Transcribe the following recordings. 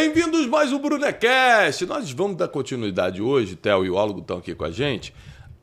Bem-vindos mais um Brunecast. Nós vamos dar continuidade hoje, Theo e o Ólogo estão aqui com a gente,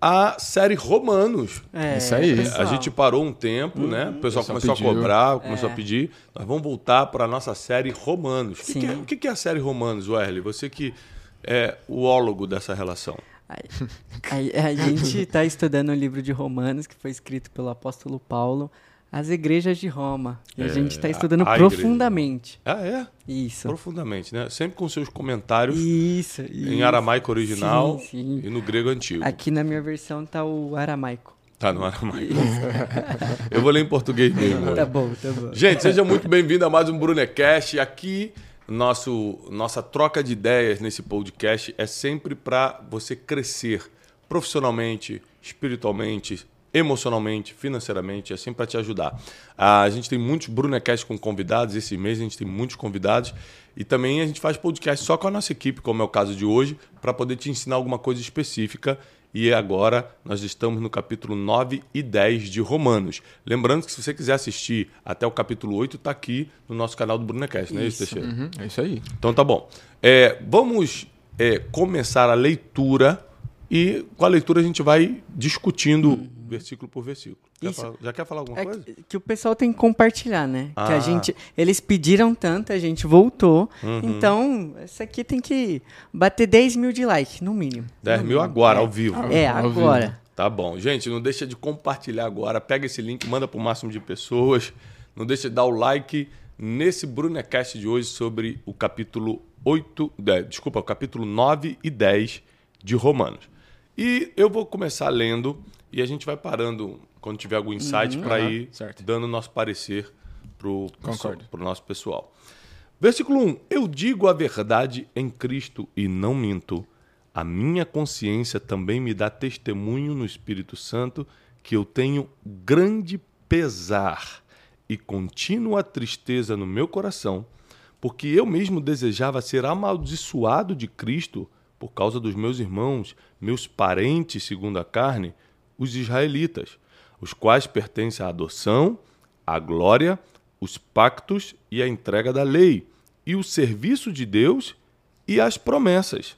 a série Romanos. É, Isso aí. pessoal. A gente parou um tempo, né? O pessoal Pessoal começou a pediu. cobrar, começou a pedir. Nós vamos voltar para a nossa série Romanos. O que, é, o que é a série Romanos, Werley? Você que é o ólogo dessa relação. Aí- A, a gente está estudando o livro de Romanos, que foi escrito pelo apóstolo Paulo, as igrejas de Roma. E a É, gente está estudando a- a igreja. profundamente. Ah, é? Isso. Profundamente, né? Sempre com seus comentários Isso, em isso. aramaico original Sim, sim. e no grego antigo. Aqui na minha versão tá o aramaico. Tá no aramaico. Eu vou ler em português mesmo. Tá bom, tá bom. Gente, seja muito bem-vindo a mais um Brunecast. Aqui, nosso, nossa troca de ideias nesse podcast é sempre para você crescer profissionalmente, espiritualmente, emocionalmente, financeiramente, sempre para te ajudar. A gente tem muitos Brunecasts com convidados, esse mês a gente tem muitos convidados e também a gente faz podcast só com a nossa equipe, como é o caso de hoje, para poder te ensinar alguma coisa específica. E agora nós estamos no capítulo 9 e 10 de Romanos. Lembrando que se você quiser assistir até o capítulo 8, está aqui no nosso canal do Brunecast, não é isso, Isso. Teixeira? Uhum, é isso aí. Então tá bom. É, vamos é, começar a leitura e com a leitura a gente vai discutindo versículo por versículo. Quer Isso. falar- já quer falar alguma É coisa? que, que o pessoal tem que compartilhar, né? Que Ah. a gente, eles pediram tanto, a gente voltou. Uhum. Então, essa aqui tem que bater 10 mil de like, no mínimo. 10 No mil mínimo. agora, É. ao vivo. É, Ao vivo. agora. Tá bom. Gente, não deixa de compartilhar agora. Pega esse link, manda para o máximo de pessoas. Não deixa de dar o like nesse Brunecast de hoje sobre o capítulo 8, é, desculpa, o capítulo 9 e 10 de Romanos. E eu vou começar lendo e a gente vai parando quando tiver algum insight para Aham, ir certo. dando o nosso parecer Concordo. pro nosso pessoal. Versículo 1. Eu digo a verdade em Cristo e não minto. A minha consciência também me dá testemunho no Espírito Santo que eu tenho grande pesar e contínua tristeza no meu coração, porque eu mesmo desejava ser amaldiçoado de Cristo por causa dos meus irmãos, meus parentes segundo a carne, os israelitas, os quais pertencem à adoção, à glória, os pactos e a entrega da lei, e o serviço de Deus e as promessas,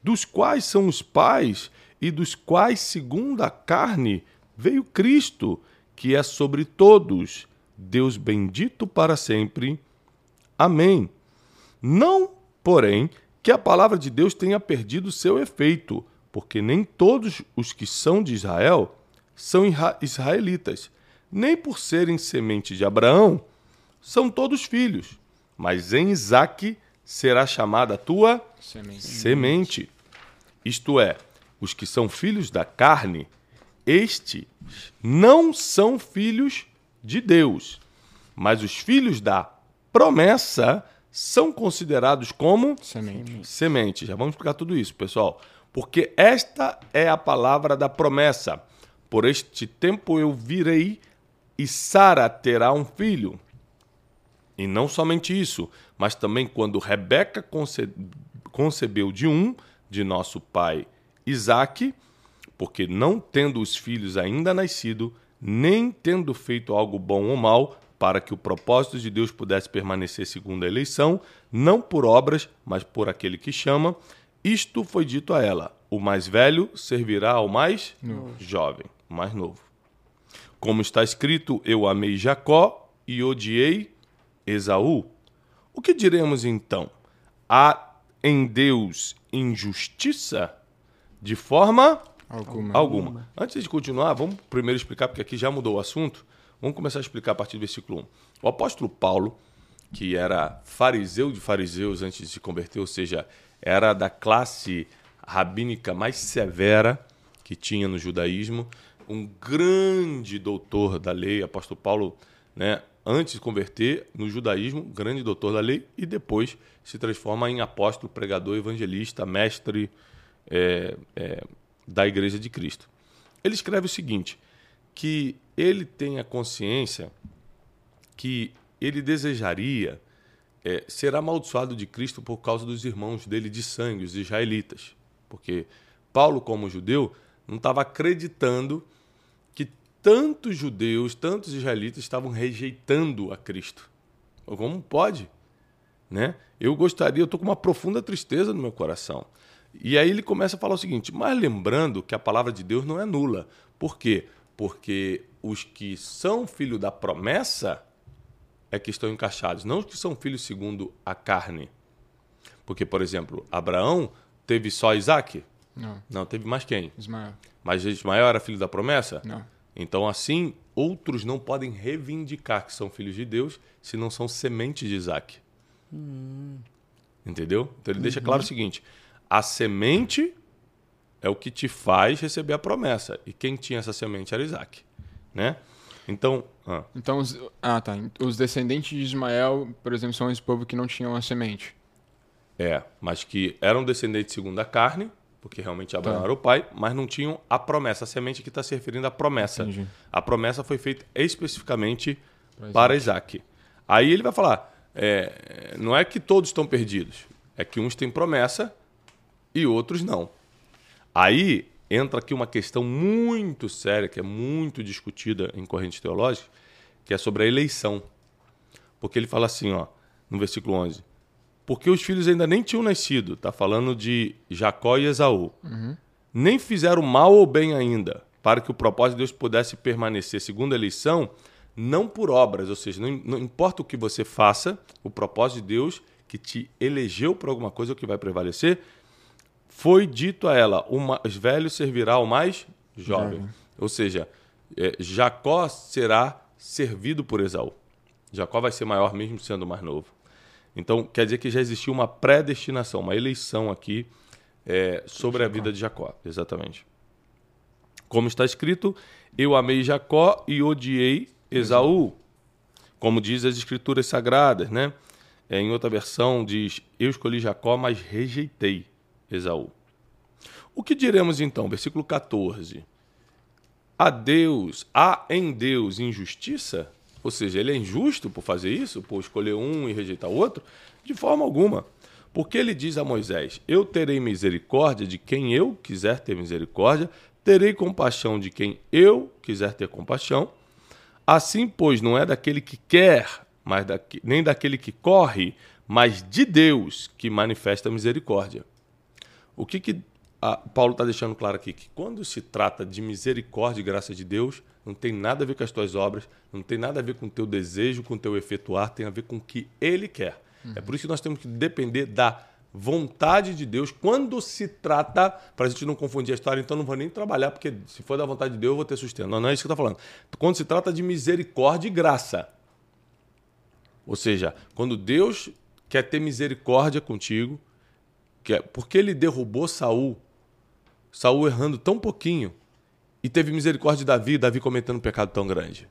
dos quais são os pais e dos quais, segundo a carne, veio Cristo, que é sobre todos, Deus bendito para sempre. Amém. Não, porém, que a palavra de Deus tenha perdido seu efeito, porque nem todos os que são de Israel são isra- israelitas, nem por serem semente de Abraão, são todos filhos, mas em Isaque será chamada a tua Semente. semente. Isto é, os que são filhos da carne, estes não são filhos de Deus, mas os filhos da promessa são considerados como Semente. semente. Já vamos explicar tudo isso, pessoal. Porque esta é a palavra da promessa. Por este tempo eu virei e Sara terá um filho. E não somente isso, mas também quando Rebeca conce- concebeu de um, de nosso pai Isaque, porque não tendo os filhos ainda nascido, nem tendo feito algo bom ou mal, para que o propósito de Deus pudesse permanecer segundo a eleição, não por obras, mas por aquele que chama, isto foi dito a ela: o mais velho servirá ao mais jovem, mais novo. Como está escrito, eu amei Jacó e odiei Esaú. O que diremos então? Há em Deus injustiça? De forma Alguma. alguma. Antes de continuar, vamos primeiro explicar, porque aqui já mudou o assunto. Vamos começar a explicar a partir do versículo 1. O apóstolo Paulo, que era fariseu de fariseus antes de se converter, ou seja, era da classe rabínica mais severa que tinha no judaísmo, um grande doutor da lei, apóstolo Paulo, né, antes de converter no judaísmo, grande doutor da lei, e depois se transforma em apóstolo, pregador, evangelista, mestre é, é, da Igreja de Cristo. Ele escreve o seguinte: que ele tem a consciência que ele desejaria é, ser amaldiçoado de Cristo por causa dos irmãos dele de sangue, os israelitas. Porque Paulo, como judeu, não estava acreditando que tantos judeus, tantos israelitas estavam rejeitando a Cristo. Como pode? né? Eu gostaria, eu tô com uma profunda tristeza no meu coração. E aí ele começa a falar o seguinte: mas lembrando que a palavra de Deus não é nula. Por quê? Porque os que são filhos da promessa é que estão encaixados, não os que são filhos segundo a carne. Porque, por exemplo, Abraão teve só Isaac? Não. Não, teve mais quem? Ismael. Mas Ismael era filho da promessa? Não. Então, assim, outros não podem reivindicar que são filhos de Deus se não são sementes de Isaac. Entendeu? Então ele deixa claro o seguinte: a semente é o que te faz receber a promessa. E quem tinha essa semente era Isaac. Né? Então. ah, Então, os, ah, tá. Os descendentes de Ismael, por exemplo, são esse povo que não tinham a semente. é, mas que eram descendentes segundo a carne, porque realmente Abraão Tá. era o pai, mas não tinham a promessa. A semente que está se referindo à promessa. Entendi. A promessa foi feita especificamente Pra para Isaac. Aí ele vai falar: é, não é que todos estão perdidos, é que uns têm promessa e outros não. Aí entra aqui uma questão muito séria, que é muito discutida em correntes teológicas, que é sobre a eleição. Porque ele fala assim, ó, no versículo 11: Porque os filhos ainda nem tinham nascido, está falando de Jacó e Esaú. Nem fizeram mal ou bem ainda, para que o propósito de Deus pudesse permanecer segundo a eleição, não por obras, ou seja, não, não importa o que você faça, o propósito de Deus que te elegeu para alguma coisa é o que vai prevalecer, foi dito a ela: o mais velho servirá ao mais jovem. Jovem. Ou seja, é, Jacó será servido por Esaú. Jacó vai ser maior mesmo sendo o mais novo. Então, quer dizer que já existiu uma predestinação, uma eleição aqui é, sobre a vida de Jacó. Exatamente. Como está escrito, eu amei Jacó e odiei Esaú. Como diz as escrituras sagradas, né? É, em outra versão diz, eu escolhi Jacó, mas rejeitei Esaú. O que diremos então? Versículo 14. A Deus, há em Deus injustiça? Ou seja, ele é injusto por fazer isso, por escolher um e rejeitar o outro? De forma alguma. Porque ele diz a Moisés: Eu terei misericórdia de quem eu quiser ter misericórdia, terei compaixão de quem eu quiser ter compaixão. Assim, pois, não é daquele que quer, mas daqui- nem daquele que corre, mas de Deus que manifesta misericórdia. O que, que Paulo está deixando claro aqui? Que quando se trata de misericórdia e graça de Deus, não tem nada a ver com as tuas obras, não tem nada a ver com o teu desejo, com o teu efetuar, tem a ver com o que Ele quer. É por isso que nós temos que depender da vontade de Deus quando se trata, para a gente não confundir a história, então não vou nem trabalhar, porque se for da vontade de Deus eu vou ter sustento. Não, não é isso que estou falando. Quando se trata de misericórdia e graça. Ou seja, quando Deus quer ter misericórdia contigo, que é porque ele derrubou Saul, Saul errando tão pouquinho, e teve misericórdia de Davi, Davi cometendo um pecado tão grande.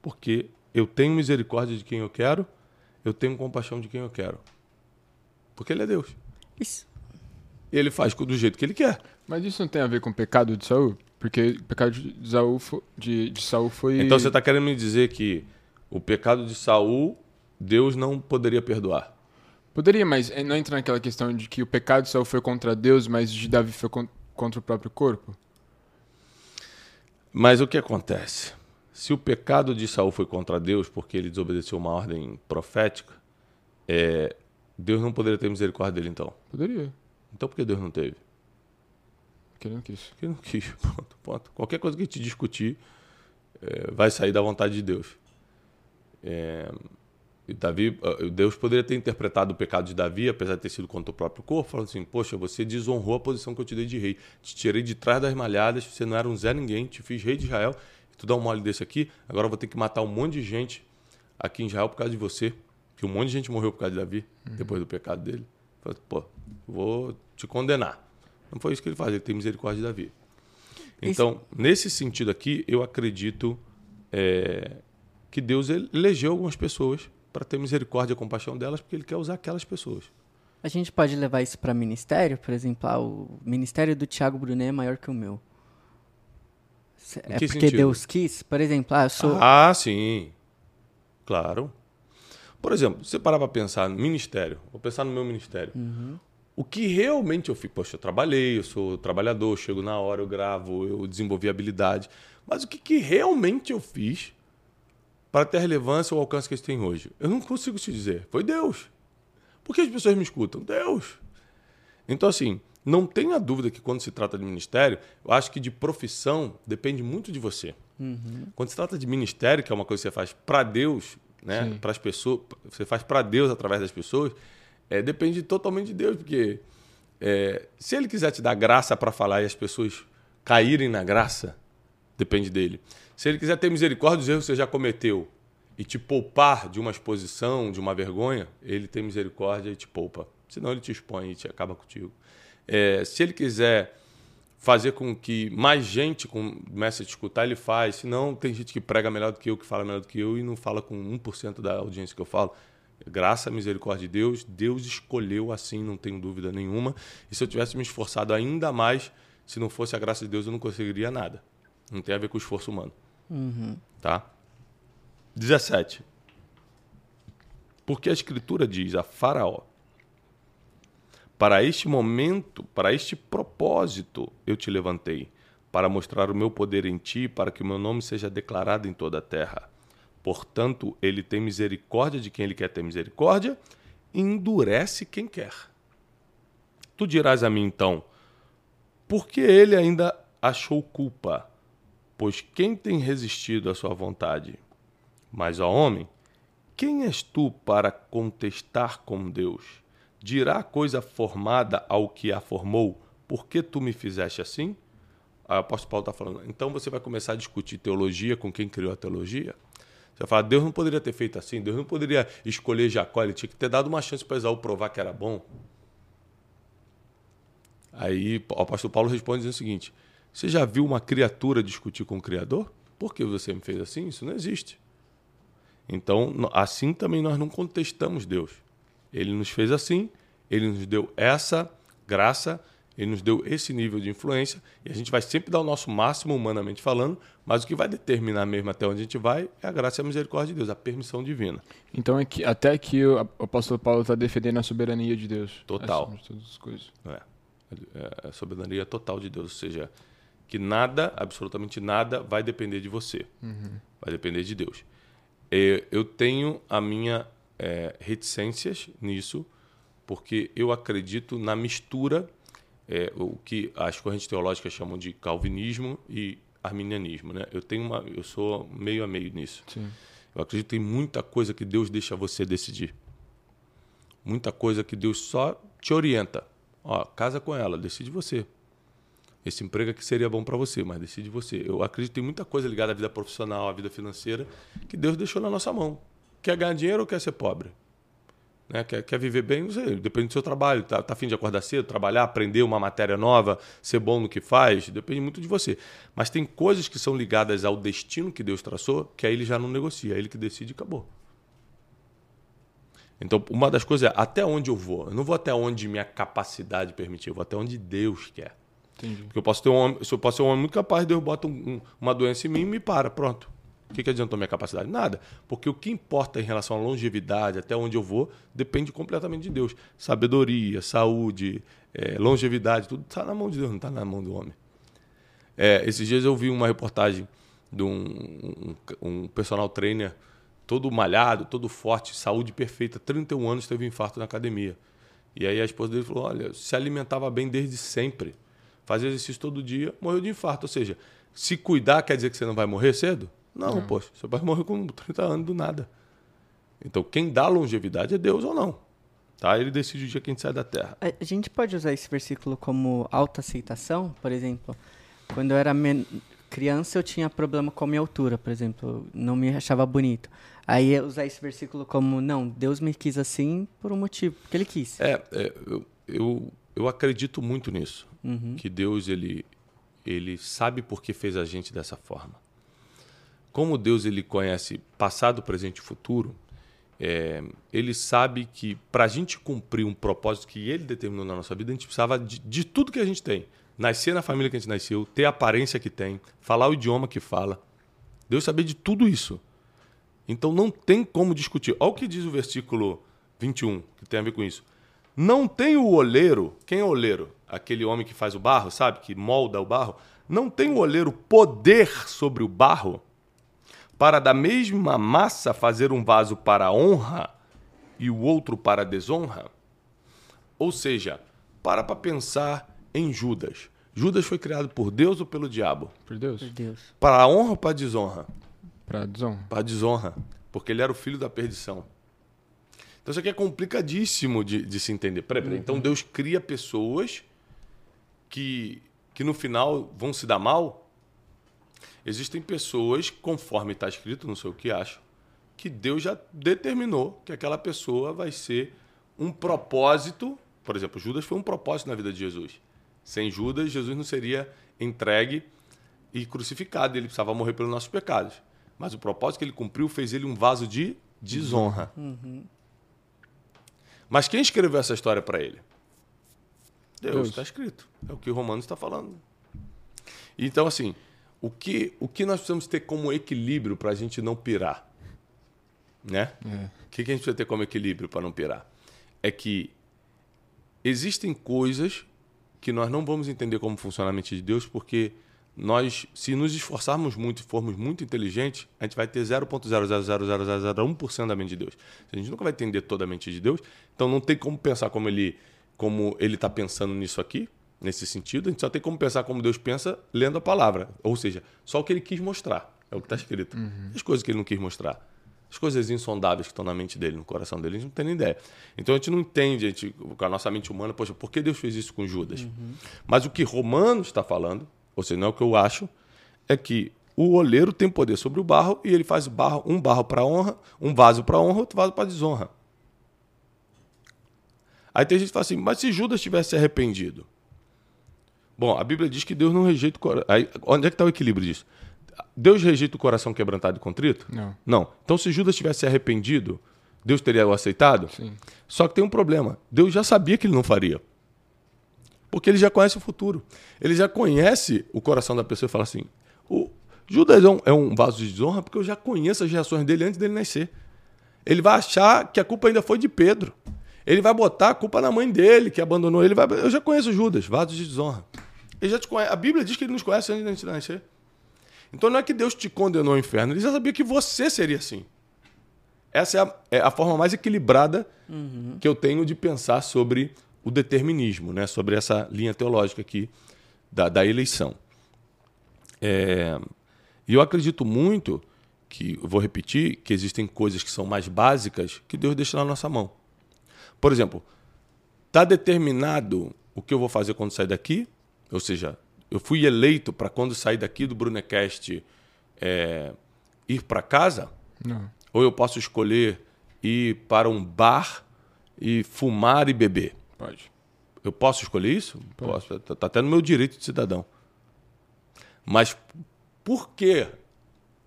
Porque eu tenho misericórdia de quem eu quero, eu tenho compaixão de quem eu quero. Porque ele é Deus. Isso. E ele faz do jeito que ele quer. Mas isso não tem a ver com o pecado de Saul? Porque o pecado de Saul foi, de, de Saul foi... Então você está querendo me dizer que o pecado de Saul, Deus não poderia perdoar. Poderia, mas eh, não entra naquela questão de que o pecado de Saul foi contra Deus, mas de Davi foi con- contra o próprio corpo? Mas o que acontece? Se o pecado de Saul foi contra Deus porque ele desobedeceu uma ordem profética, é, Deus não poderia ter misericórdia dele então. Poderia, Então por que Deus não teve? porque ele não quis. Porque ele não quis. Ponto, ponto. Qualquer coisa que a gente discutir é, vai sair da vontade de Deus. É, Davi, ah, Deus poderia ter interpretado o pecado de Davi, apesar de ter sido contra o próprio corpo, falando assim: Poxa, você desonrou a posição que eu te dei de rei. Te tirei de trás das malhadas, você não era um Zé Ninguém, te fiz rei de Israel. E tu dá um mole desse aqui, agora eu vou ter que matar um monte de gente aqui em Israel por causa de você. Que um monte de gente morreu por causa de Davi, depois do pecado dele. Falei, Pô, vou te condenar. Não foi isso que ele faz, ele tem misericórdia de Davi. Então, nesse sentido aqui, eu acredito é, que Deus elegeu algumas pessoas para ter misericórdia e compaixão delas, porque ele quer usar aquelas pessoas. A gente pode levar isso para ministério? Por exemplo, ah, o ministério do Thiago Brunet é maior que o meu. É que porque sentido? Deus quis? Por exemplo, ah, eu sou... Ah, sim. Claro. Por exemplo, você parar para pensar no ministério, vou pensar no meu ministério. O que realmente eu fiz? Poxa, eu trabalhei, eu sou trabalhador, eu chego na hora, eu gravo, eu desenvolvi habilidade. Mas o que, que realmente eu fiz para ter a relevância ou alcance que eles têm hoje? Eu não consigo te dizer. Foi Deus. Por que as pessoas me escutam? Deus. Então, assim, não tenha dúvida que quando se trata de ministério, eu acho que de profissão depende muito de você. Uhum. Quando se trata de ministério, que é uma coisa que você faz para Deus, né? Para as pessoas, você faz para Deus através das pessoas, é, depende totalmente de Deus, porque é, se Ele quiser te dar graça para falar e as pessoas caírem na graça, depende dele. Se Ele quiser ter misericórdia dos erros que você já cometeu e te poupar de uma exposição, de uma vergonha, Ele tem misericórdia e te poupa. Senão Ele te expõe e te acaba contigo. É, se Ele quiser fazer com que mais gente comece a te escutar, ele faz. Se não, tem gente que prega melhor do que eu, que fala melhor do que eu e não fala com 1% da audiência que eu falo. Graça misericórdia de Deus, Deus escolheu assim, não tenho dúvida nenhuma. E se eu tivesse me esforçado ainda mais, se não fosse a graça de Deus, eu não conseguiria nada. Não tem a ver com o esforço humano. Uhum. Tá? 17. Porque a Escritura diz a Faraó: Para este momento, para este propósito, eu te levantei, para mostrar o meu poder em ti, para que o meu nome seja declarado em toda a terra. Portanto, ele tem misericórdia de quem ele quer ter misericórdia e endurece quem quer. Tu dirás a mim então: por que ele ainda achou culpa? Pois quem tem resistido à sua vontade? Mas, ó homem, quem és tu para contestar com Deus? Dirá coisa formada ao que a formou, por que tu me fizeste assim? O apóstolo Paulo está falando, então você vai começar a discutir teologia com quem criou a teologia? Você vai falar, Deus não poderia ter feito assim, Deus não poderia escolher Jacó, ele tinha que ter dado uma chance para Esaú provar que era bom. Aí o apóstolo Paulo responde dizendo o seguinte: Você já viu uma criatura discutir com o Criador? Por que você me fez assim? Isso não existe. Então, assim também nós não contestamos Deus. Ele nos fez assim, ele nos deu essa graça, ele nos deu esse nível de influência, e a gente vai sempre dar o nosso máximo, humanamente falando, mas o que vai determinar mesmo até onde a gente vai é a graça e a misericórdia de Deus, a permissão divina. Então, é que, até aqui o apóstolo Paulo está defendendo a soberania de Deus. Total. de todas as coisas. É. É a soberania total de Deus, ou seja, que nada, absolutamente nada, vai depender de você. Uhum. Vai depender de Deus. Eu tenho a minha é, reticências nisso, porque eu acredito na mistura, é, o que as correntes teológicas chamam de calvinismo e arminianismo. Né? Eu, tenho uma, eu sou meio a meio nisso. Sim. Eu acredito que tem muita coisa que Deus deixa você decidir. Muita coisa que Deus só te orienta. Ó, casa com ela, decide você. Esse emprego aqui seria bom para você, mas decide você. Eu acredito que tem muita coisa ligada à vida profissional, à vida financeira, que Deus deixou na nossa mão. Quer ganhar dinheiro ou quer ser pobre? Né? Quer, quer viver bem? Não sei, depende do seu trabalho. Tá, tá afim de acordar cedo, trabalhar, aprender uma matéria nova, ser bom no que faz? Depende muito de você. Mas tem coisas que são ligadas ao destino que Deus traçou, que aí ele já não negocia. É ele que decide e acabou. Então, uma das coisas é até onde eu vou. Eu não vou até onde minha capacidade permitir, eu vou até onde Deus quer. Entendi. Porque eu posso ter um homem, eu posso ser um homem muito capaz, Deus bota um, um, uma doença em mim e me para, pronto. O que, que adiantou minha capacidade? Nada. Porque o que importa em relação à longevidade, até onde eu vou, depende completamente de Deus. Sabedoria, saúde, é, longevidade, tudo está na mão de Deus, não está na mão do homem. É, esses dias eu vi uma reportagem de um, um, um personal trainer todo malhado, todo forte, saúde perfeita, 31 anos teve um infarto na academia. E aí a esposa dele falou: olha, se alimentava bem desde sempre, fazia exercício todo dia, morreu de infarto. Ou seja, se cuidar quer dizer que você não vai morrer cedo? Não, não. poxa, você vai morrer com 30 anos do nada. Então quem dá longevidade é Deus ou não. Tá? Ele decide o dia que a gente sai da terra. A gente pode usar esse versículo como autoaceitação, por exemplo? Quando eu era men criança, eu tinha problema com a minha altura, por exemplo, não me achava bonito. Aí usar esse versículo como, não, Deus me quis assim por um motivo, porque Ele quis. É, é eu, eu, eu, acredito muito nisso. Uhum. Que Deus, ele, ele sabe por que fez a gente dessa forma. Como Deus, ele conhece passado, presente e futuro, é, ele sabe que para a gente cumprir um propósito que ele determinou na nossa vida, a gente precisava de, de tudo que a gente tem. Nascer na família que a gente nasceu, ter a aparência que tem, falar o idioma que fala. Deus sabia de tudo isso. Então não tem como discutir. Olha o que diz o versículo 21, que tem a ver com isso. Não tem o oleiro, quem é o oleiro? Aquele homem que faz o barro, sabe? Que molda o barro. Não tem o oleiro poder sobre o barro para da mesma massa fazer um vaso para honra e o outro para desonra? Ou seja, para para pensar em Judas. Judas foi criado por Deus ou pelo diabo? Por Deus. Por Deus. Para a honra ou para a desonra? Pra desonra. Para a desonra, porque ele era o filho da perdição. Então isso aqui é complicadíssimo de, de se entender. Peraí, peraí. Então Deus cria pessoas que, que no final vão se dar mal? Existem pessoas, conforme está escrito, não sei o que acho, que Deus já determinou que aquela pessoa vai ser um propósito. Por exemplo, Judas foi um propósito na vida de Jesus. Sem Judas, Jesus não seria entregue e crucificado. Ele precisava morrer pelos nossos pecados. Mas o propósito que ele cumpriu fez ele um vaso de desonra. Mas quem escreveu essa história para ele? Deus, está escrito. É o que o Romanos está falando. Então, assim, o que, o que nós precisamos ter como equilíbrio para a gente não pirar? Né? É. O que, que a gente precisa ter como equilíbrio para não pirar? É que existem coisas que nós não vamos entender como funciona a mente de Deus, porque nós, se nos esforçarmos muito e formos muito inteligentes, a gente vai ter 0.0000001% da mente de Deus. A gente nunca vai entender toda a mente de Deus, então não tem como pensar como ele como ele está pensando nisso aqui, nesse sentido, a gente só tem como pensar como Deus pensa lendo a palavra. Ou seja, só o que ele quis mostrar, é o que está escrito. As coisas que ele não quis mostrar. As coisas insondáveis que estão na mente dele, no coração dele, a gente não tem nem ideia. Então a gente não entende, a gente, com a nossa mente humana, poxa, por que Deus fez isso com Judas? Mas o que Romanos está falando, ou seja, não é o que eu acho, é que o oleiro tem poder sobre o barro e ele faz barro, um barro para honra, um vaso para honra, outro vaso para desonra. Aí tem gente que fala assim, mas se Judas tivesse se arrependido? Bom, a Bíblia diz que Deus não rejeita o coração. Onde é que está o equilíbrio disso? Deus rejeita o coração quebrantado e contrito? Não. Não. Então, se Judas tivesse se arrependido, Deus teria o aceitado? Sim. Só que tem um problema. Deus já sabia que ele não faria. Porque ele já conhece o futuro. Ele já conhece o coração da pessoa e fala assim: o Judas é um, vaso de desonra porque eu já conheço as reações dele antes dele nascer. Ele vai achar que a culpa ainda foi de Pedro. Ele vai botar a culpa na mãe dele, que abandonou ele. Vai- Eu já conheço Judas, vaso de desonra. Ele já te conhece. A Bíblia diz que ele nos conhece antes de nascer. Então não é que Deus te condenou ao inferno, ele já sabia que você seria assim. Essa é a, é a forma mais equilibrada que eu tenho de pensar sobre o determinismo, né? sobre essa linha teológica aqui da, da eleição. É, E eu acredito muito que, vou repetir, que existem coisas que são mais básicas que Deus deixa na nossa mão. Por exemplo, está determinado o que eu vou fazer quando sair daqui? Ou seja, eu fui eleito para quando sair daqui do Brunecast é, ir para casa? Não. Ou eu posso escolher ir para um bar e fumar e beber? Pode. Eu posso escolher isso? Posso. Está até no meu direito de cidadão. Mas por que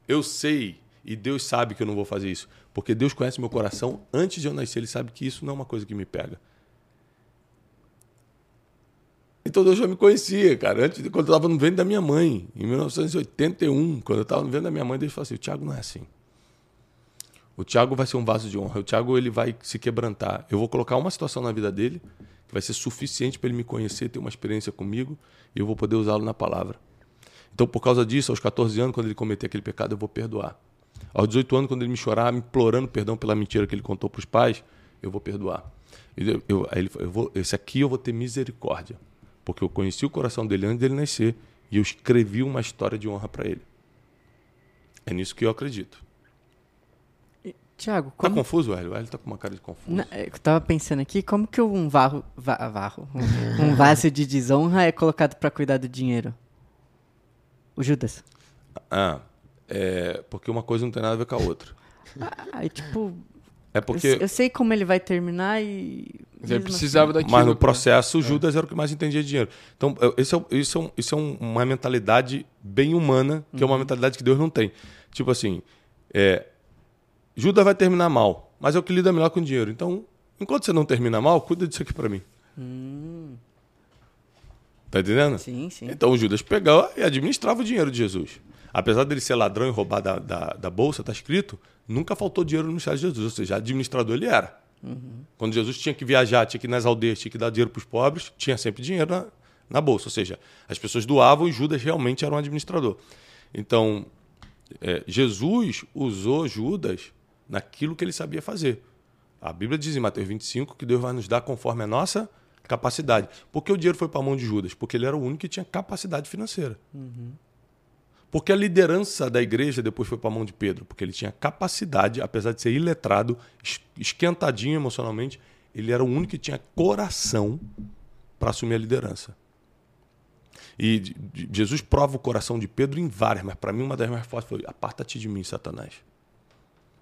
eu sei e Deus sabe que eu não vou fazer isso? Porque Deus conhece meu coração antes de eu nascer. Ele sabe que isso não é uma coisa que me pega. Então Deus já me conhecia, cara. Antes, de- quando eu estava no ventre da minha mãe, em 1981, quando eu estava no ventre da minha mãe, Deus falou assim: o Tiago não é assim. O Tiago vai ser um vaso de honra. O Tiago ele vai se quebrantar. Eu vou colocar uma situação na vida dele que vai ser suficiente para ele me conhecer, ter uma experiência comigo e eu vou poder usá-lo na palavra. Então, por causa disso, aos 14 anos, quando ele cometer aquele pecado, eu vou perdoar. Aos 18 anos, quando ele me chorar, me implorando perdão pela mentira que ele contou para os pais, eu vou perdoar. Eu, ele eu vou, esse aqui eu vou ter misericórdia, porque eu conheci o coração dele antes dele nascer e eu escrevi uma história de honra para ele. É nisso que eu acredito. Tiago, Tá como... confuso, Hélio? O Hélio tá com uma cara de confuso. Na- eu tava pensando aqui, como que um varro, va- varro, um, um vaso de desonra é colocado pra cuidar do dinheiro? O Judas. Ah, é porque uma coisa não tem nada a ver com a outra. Aí, tipo, É eu, porque, se- eu sei como ele vai terminar e... Mas ele precisava assim- daquilo. mas no pra- processo, Judas era o que mais entendia de dinheiro. Então, eu- isso é, isso é, um- isso é um- uma mentalidade bem humana, que é uma mentalidade que Deus não tem. Tipo assim, é, Judas vai terminar mal, mas é o que lida melhor com dinheiro. Então, enquanto você não termina mal, cuida disso aqui para mim. Tá entendendo? Sim, sim. Então o Judas pegava e administrava o dinheiro de Jesus. Apesar dele ser ladrão e roubar da, da, da bolsa, está escrito, nunca faltou dinheiro no ministério de Jesus. Ou seja, administrador ele era. Quando Jesus tinha que viajar, tinha que ir nas aldeias, tinha que dar dinheiro para os pobres, tinha sempre dinheiro na, na bolsa. Ou seja, as pessoas doavam e Judas realmente era um administrador. Então, é, Jesus usou Judas naquilo que ele sabia fazer. A Bíblia diz em Mateus 25 que Deus vai nos dar conforme a nossa capacidade. Por que o dinheiro foi para a mão de Judas? Porque ele era o único que tinha capacidade financeira. Uhum. Porque a liderança da igreja depois foi para a mão de Pedro? Porque ele tinha capacidade, apesar de ser iletrado, esquentadinho emocionalmente, ele era o único que tinha coração para assumir a liderança. E Jesus prova o coração de Pedro em várias, mas para mim uma das mais fortes foi: aparta-te de mim, Satanás.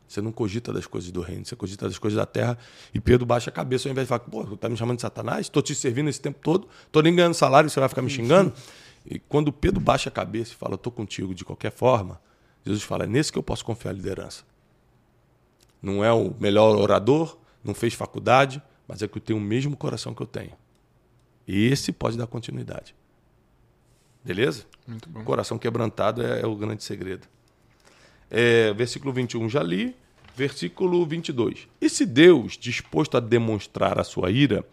Você não cogita das coisas do reino, você cogita das coisas da terra. E Pedro baixa a cabeça ao invés de falar: pô, tá me chamando de Satanás? Estou te servindo esse tempo todo, estou nem ganhando salário, você vai ficar me xingando? E quando Pedro baixa a cabeça e fala: estou contigo de qualquer forma, Jesus fala: é nesse que eu posso confiar a liderança. Não é o melhor orador, não fez faculdade, mas é que eu tenho o mesmo coração que eu tenho. E esse pode dar continuidade. Beleza? Muito bom. Coração quebrantado é, é o grande segredo. É, versículo 21 já li. Versículo 22. E se Deus, disposto a demonstrar a sua ira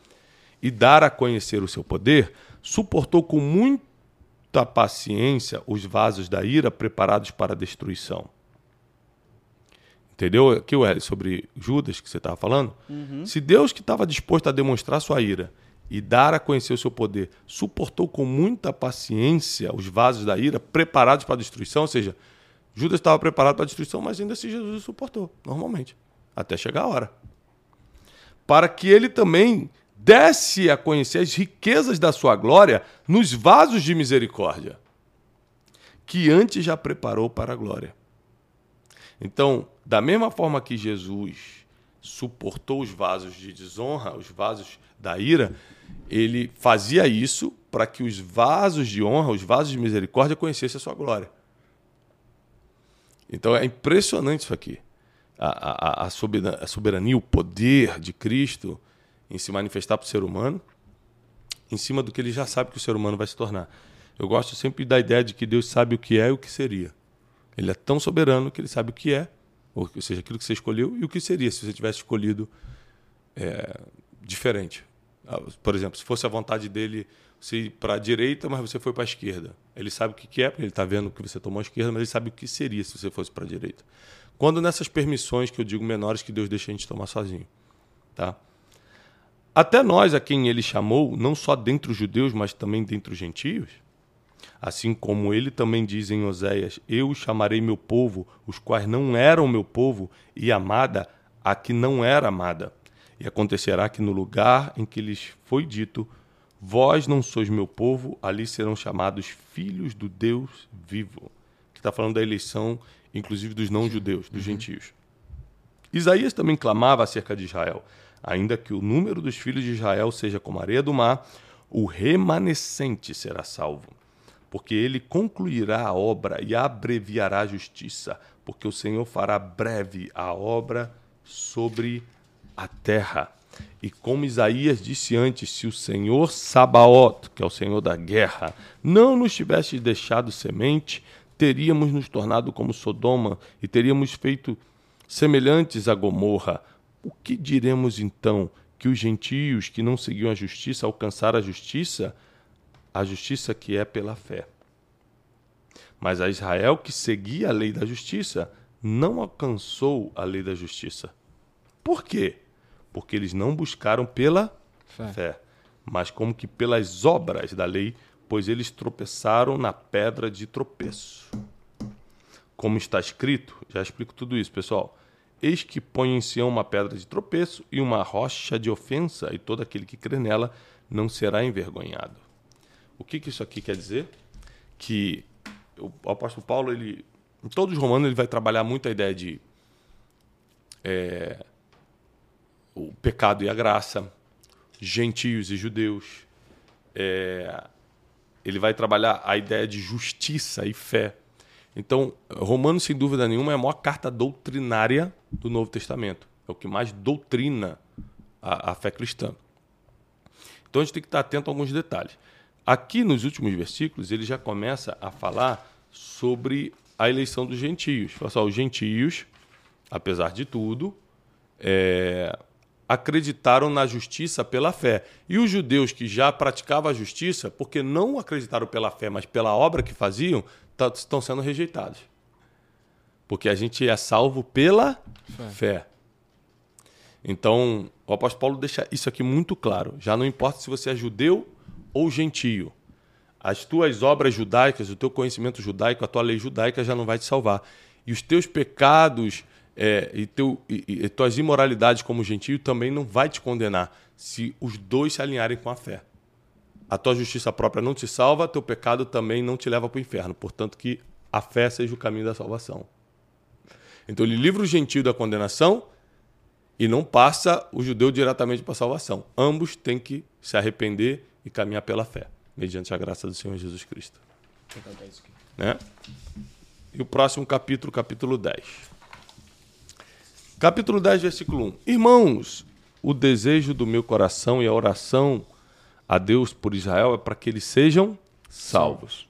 e dar a conhecer o seu poder, suportou com muita paciência os vasos da ira preparados para a destruição? Entendeu aqui, Welly, sobre Judas que você estava falando? Uhum. Se Deus que estava disposto a demonstrar sua ira e dar a conhecer o seu poder, suportou com muita paciência os vasos da ira preparados para a destruição, ou seja, Judas estava preparado para a destruição, mas ainda assim Jesus suportou, normalmente, até chegar a hora. Para que ele também desse a conhecer as riquezas da sua glória nos vasos de misericórdia, que antes já preparou para a glória. Então, da mesma forma que Jesus suportou os vasos de desonra, os vasos da ira, ele fazia isso para que os vasos de honra, os vasos de misericórdia conhecessem a sua glória. Então é impressionante isso aqui. A, a, a, soberania, o poder de Cristo em se manifestar para o ser humano, em cima do que ele já sabe que o ser humano vai se tornar. Eu gosto sempre da ideia de que Deus sabe o que é e o que seria. Ele é tão soberano que ele sabe o que é, ou seja, aquilo que você escolheu e o que seria se você tivesse escolhido é, diferente. Ah, por exemplo, se fosse a vontade dele se para a direita, mas você foi para a esquerda. Ele sabe o que é, porque ele está vendo que você tomou a esquerda, mas ele sabe o que seria se você fosse para a direita. Quando nessas permissões que eu digo menores que Deus deixa a gente tomar sozinho, tá? Até nós, a quem ele chamou, não só dentre os judeus, mas também dentre os gentios, assim como ele também diz em Oséias: Eu chamarei meu povo, os quais não eram meu povo, e amada a que não era amada. E acontecerá que no lugar em que lhes foi dito, vós não sois meu povo, ali serão chamados filhos do Deus vivo. Que está falando da eleição, inclusive dos não-judeus, dos uhum. gentios. Isaías também clamava acerca de Israel. Ainda que o número dos filhos de Israel seja como a areia do mar, o remanescente será salvo. Porque ele concluirá a obra e abreviará a justiça, porque o Senhor fará breve a obra sobre a terra. E como Isaías disse antes, se o Senhor Sabaoth, que é o Senhor da guerra, não nos tivesse deixado semente, teríamos nos tornado como Sodoma e teríamos feito semelhantes a Gomorra. O que diremos então? Que os gentios que não seguiam a justiça alcançaram a justiça? A justiça que é pela fé. Mas a Israel que seguia a lei da justiça não alcançou a lei da justiça. Por quê? Porque eles não buscaram pela fé. fé, mas como que pelas obras da lei, pois eles tropeçaram na pedra de tropeço. Como está escrito, já explico tudo isso, pessoal. Eis que põe em Sião uma pedra de tropeço e uma rocha de ofensa, e todo aquele que crê nela não será envergonhado. O que, que isso aqui quer dizer? Que o apóstolo Paulo, ele, em todos os romanos, ele vai trabalhar muito a ideia de é, o pecado e a graça, gentios e judeus. É, ele vai trabalhar a ideia de justiça e fé. Então, Romanos, sem dúvida nenhuma, é a maior carta doutrinária do Novo Testamento. É o que mais doutrina a, a fé cristã. Então, a gente tem que estar atento a alguns detalhes. Aqui, nos últimos versículos, ele já começa a falar sobre a eleição dos gentios. Fala só, os gentios, apesar de tudo, é, acreditaram na justiça pela fé. E os judeus que já praticavam a justiça, porque não acreditaram pela fé, mas pela obra que faziam, tá, estão sendo rejeitados. Porque a gente é salvo pela Fé. fé. Então, o apóstolo Paulo deixa isso aqui muito claro. Já não importa se você é judeu ou gentio. As tuas obras judaicas, o teu conhecimento judaico, a tua lei judaica já não vai te salvar. E os teus pecados é, e, teu, e, e tuas imoralidades como gentio também não vai te condenar se os dois se alinharem com a fé. A tua justiça própria não te salva, teu pecado também não te leva para o inferno. Portanto, que a fé seja o caminho da salvação. Então, ele livra o gentio da condenação e não passa o judeu diretamente para a salvação. Ambos têm que se arrepender e caminhar pela fé, mediante a graça do Senhor Jesus Cristo. Né? E o próximo capítulo, capítulo 10. Capítulo 10, versículo 1. Irmãos, o desejo do meu coração e a oração a Deus por Israel é para que eles sejam salvos.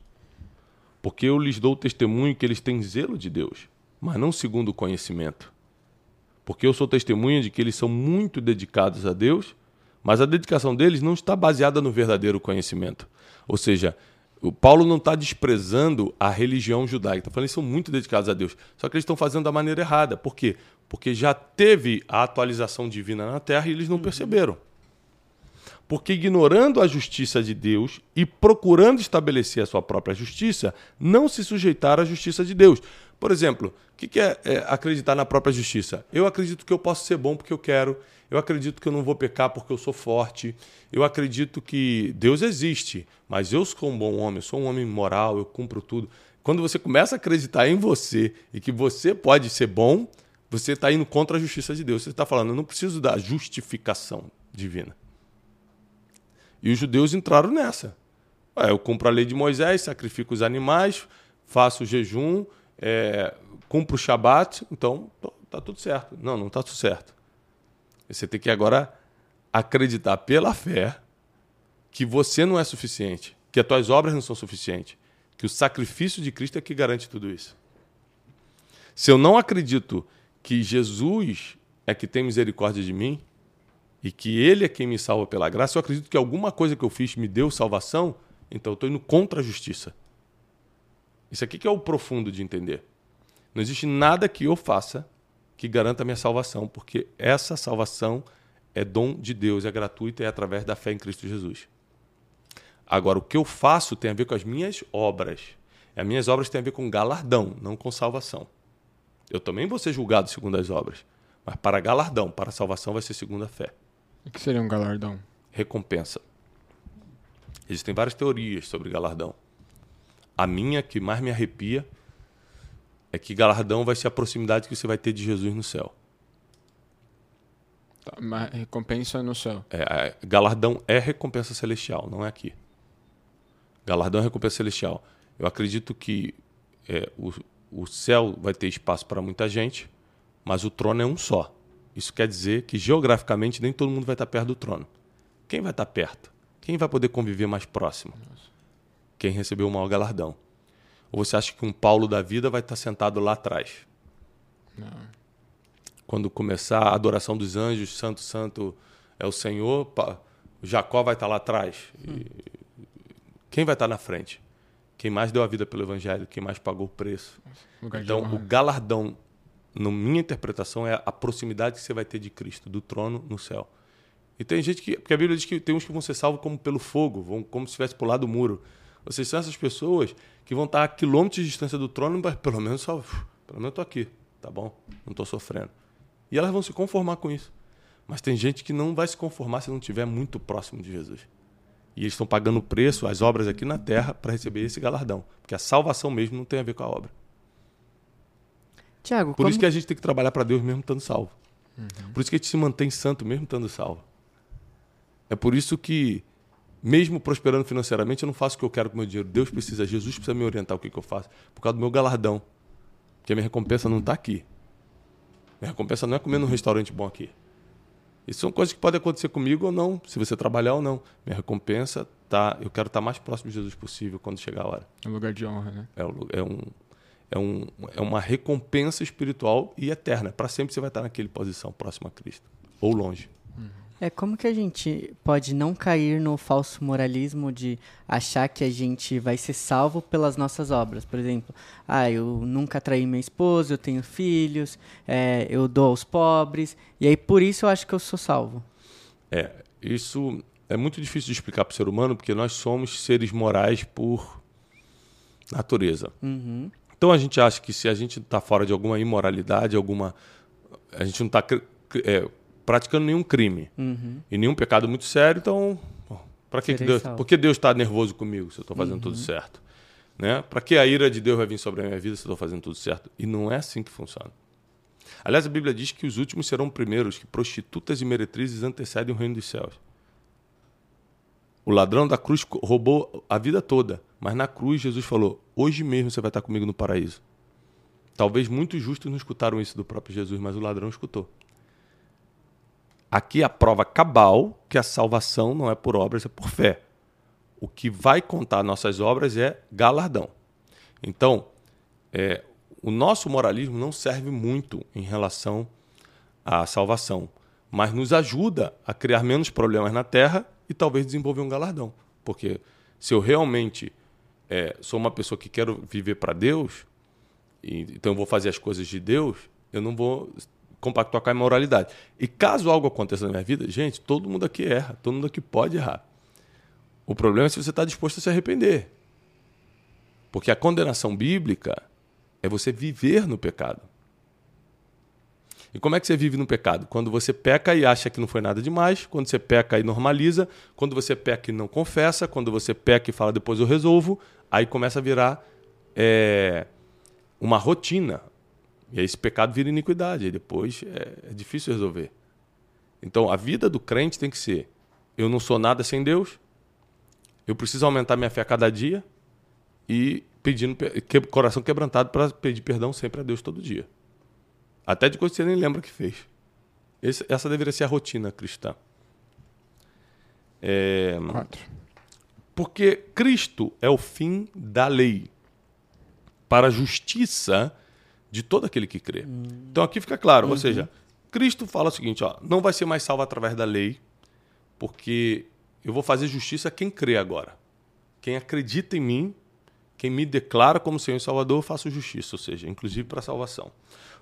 Porque eu lhes dou testemunho que eles têm zelo de Deus, mas não segundo o conhecimento. Porque eu sou testemunha de que eles são muito dedicados a Deus, mas a dedicação deles não está baseada no verdadeiro conhecimento. Ou seja, o Paulo não está desprezando a religião judaica. Está falando que eles são muito dedicados a Deus. Só que eles estão fazendo da maneira errada. Por quê? Porque já teve a atualização divina na terra e eles não perceberam. Porque ignorando a justiça de Deus e procurando estabelecer a sua própria justiça, não se sujeitaram à justiça de Deus. Por exemplo, o que é, é acreditar na própria justiça? Eu acredito que eu posso ser bom porque eu quero, eu acredito que eu não vou pecar porque eu sou forte, eu acredito que Deus existe, mas eu sou um bom homem, eu sou um homem moral, eu cumpro tudo. Quando você começa a acreditar em você e que você pode ser bom, você está indo contra a justiça de Deus. Você está falando, eu não preciso da justificação divina. E os judeus entraram nessa. Ué, eu cumpro a lei de Moisés, sacrifico os animais, faço o jejum, é, cumpro o Shabat, então tá tudo certo. Não, não está tudo certo. Você tem que agora acreditar pela fé que você não é suficiente, que as tuas obras não são suficientes, que o sacrifício de Cristo é que garante tudo isso. Se eu não acredito que Jesus é que tem misericórdia de mim, e que Ele é quem me salva pela graça, eu acredito que alguma coisa que eu fiz me deu salvação, então eu estou indo contra a justiça. Isso aqui que é o profundo de entender. Não existe nada que eu faça que garanta a minha salvação, porque essa salvação é dom de Deus, é gratuita e é através da fé em Cristo Jesus. Agora, o que eu faço tem a ver com as minhas obras. E as minhas obras têm a ver com galardão, não com salvação. Eu também vou ser julgado segundo as obras, mas para galardão, para salvação vai ser segundo a fé. O que seria um galardão? Recompensa. Existem várias teorias sobre galardão. A minha, que mais me arrepia, é que galardão vai ser a proximidade que você vai ter de Jesus no céu. Tá, mas recompensa é no céu. É, é, galardão é recompensa celestial, não é aqui. Galardão é recompensa celestial. Eu acredito que é, o, o céu vai ter espaço para muita gente, mas o trono é um só. Isso quer dizer que geograficamente nem todo mundo vai estar perto do trono. Quem vai estar perto? Quem vai poder conviver mais próximo? Quem recebeu o maior galardão. Ou você acha que um Paulo da vida vai estar sentado lá atrás? Não. Quando começar a adoração dos anjos, Santo, Santo é o Senhor, Jacó vai estar lá atrás. E quem vai estar na frente? Quem mais deu a vida pelo Evangelho, quem mais pagou o preço. Então, o galardão na minha interpretação, é a proximidade que você vai ter de Cristo, do trono no céu. E tem gente que. Porque a Bíblia diz que tem uns que vão ser salvos como pelo fogo, vão, como se tivesse pulado o muro. Ou seja, são essas pessoas que vão estar a quilômetros de distância do trono, mas pelo menos só. Pelo menos eu estou aqui, tá bom? Não estou sofrendo. E elas vão se conformar com isso. Mas tem gente que não vai se conformar se não estiver muito próximo de Jesus. E eles estão pagando o preço, as obras aqui na terra, para receber esse galardão. Porque a salvação mesmo não tem a ver com a obra. Tiago, Por como... isso que a gente tem que trabalhar para Deus mesmo estando salvo. Uhum. Por isso que a gente se mantém santo mesmo estando salvo. É por isso que, mesmo prosperando financeiramente, eu não faço o que eu quero com o meu dinheiro. Deus precisa, Jesus precisa me orientar o que, que eu faço. Por causa do meu galardão. Porque a minha recompensa não está aqui. Minha recompensa não é comer num restaurante bom aqui. Isso são coisas que podem acontecer comigo ou não, se você trabalhar ou não. Minha recompensa tá, eu quero estar mais próximo de Jesus possível quando chegar a hora. É um lugar de honra, né? É, é um, é, um, é uma recompensa espiritual e eterna. Para sempre você vai estar naquele posição próximo a Cristo. Ou longe. É, como que a gente pode não cair no falso moralismo de achar que a gente vai ser salvo pelas nossas obras? Por exemplo, ah, eu nunca traí minha esposa, eu tenho filhos, é, eu dou aos pobres, e aí por isso eu acho que eu sou salvo. É, isso é muito difícil de explicar para o ser humano, porque nós somos seres morais por natureza. Uhum. Então a gente acha que se a gente está fora de alguma imoralidade, alguma. A gente não está é, praticando nenhum crime Uhum. e nenhum pecado muito sério, então. Para que, que Deus. salvo. Por que Deus está nervoso comigo se eu estou fazendo tudo certo? Né? Para que a ira de Deus vai vir sobre a minha vida se eu estou fazendo tudo certo? E não é assim que funciona. Aliás, a Bíblia diz que os últimos serão primeiros, que prostitutas e meretrizes antecedem o reino dos céus. O ladrão da cruz roubou a vida toda, mas na cruz Jesus falou: Hoje mesmo você vai estar comigo no paraíso. Talvez muitos justos não escutaram isso do próprio Jesus, mas o ladrão escutou. Aqui a prova cabal que a salvação não é por obras, é por fé. O que vai contar nossas obras é galardão. Então, é, o nosso moralismo não serve muito em relação à salvação, mas nos ajuda a criar menos problemas na Terra e talvez desenvolver um galardão. Porque se eu realmente é, sou uma pessoa que quero viver para Deus, e, então eu vou fazer as coisas de Deus, eu não vou compactuar com a imoralidade. E caso algo aconteça na minha vida, gente, todo mundo aqui erra, todo mundo aqui pode errar. O problema é se você está disposto a se arrepender. Porque a condenação bíblica é você viver no pecado. E como é que você vive no pecado? Quando você peca e acha que não foi nada demais, quando você peca e normaliza, quando você peca e não confessa, quando você peca e fala depois eu resolvo, aí começa a virar é, uma rotina. E aí esse pecado vira iniquidade, aí depois é, é difícil resolver. Então a vida do crente tem que ser: eu não sou nada sem Deus, eu preciso aumentar minha fé a cada dia e pedindo pe- que, coração quebrantado para pedir perdão sempre a Deus todo dia. Até de coisa que você nem lembra que fez. Esse- essa deveria ser a rotina cristã. É, Quatro. porque Cristo é o fim da lei para a justiça de todo aquele que crê. Então aqui fica claro, ou seja, Cristo fala o seguinte, ó, não vai ser mais salvo através da lei, porque eu vou fazer justiça a quem crê agora. Quem acredita em mim, quem me declara como Senhor e Salvador, eu faço justiça, ou seja, inclusive para a salvação.